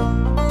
you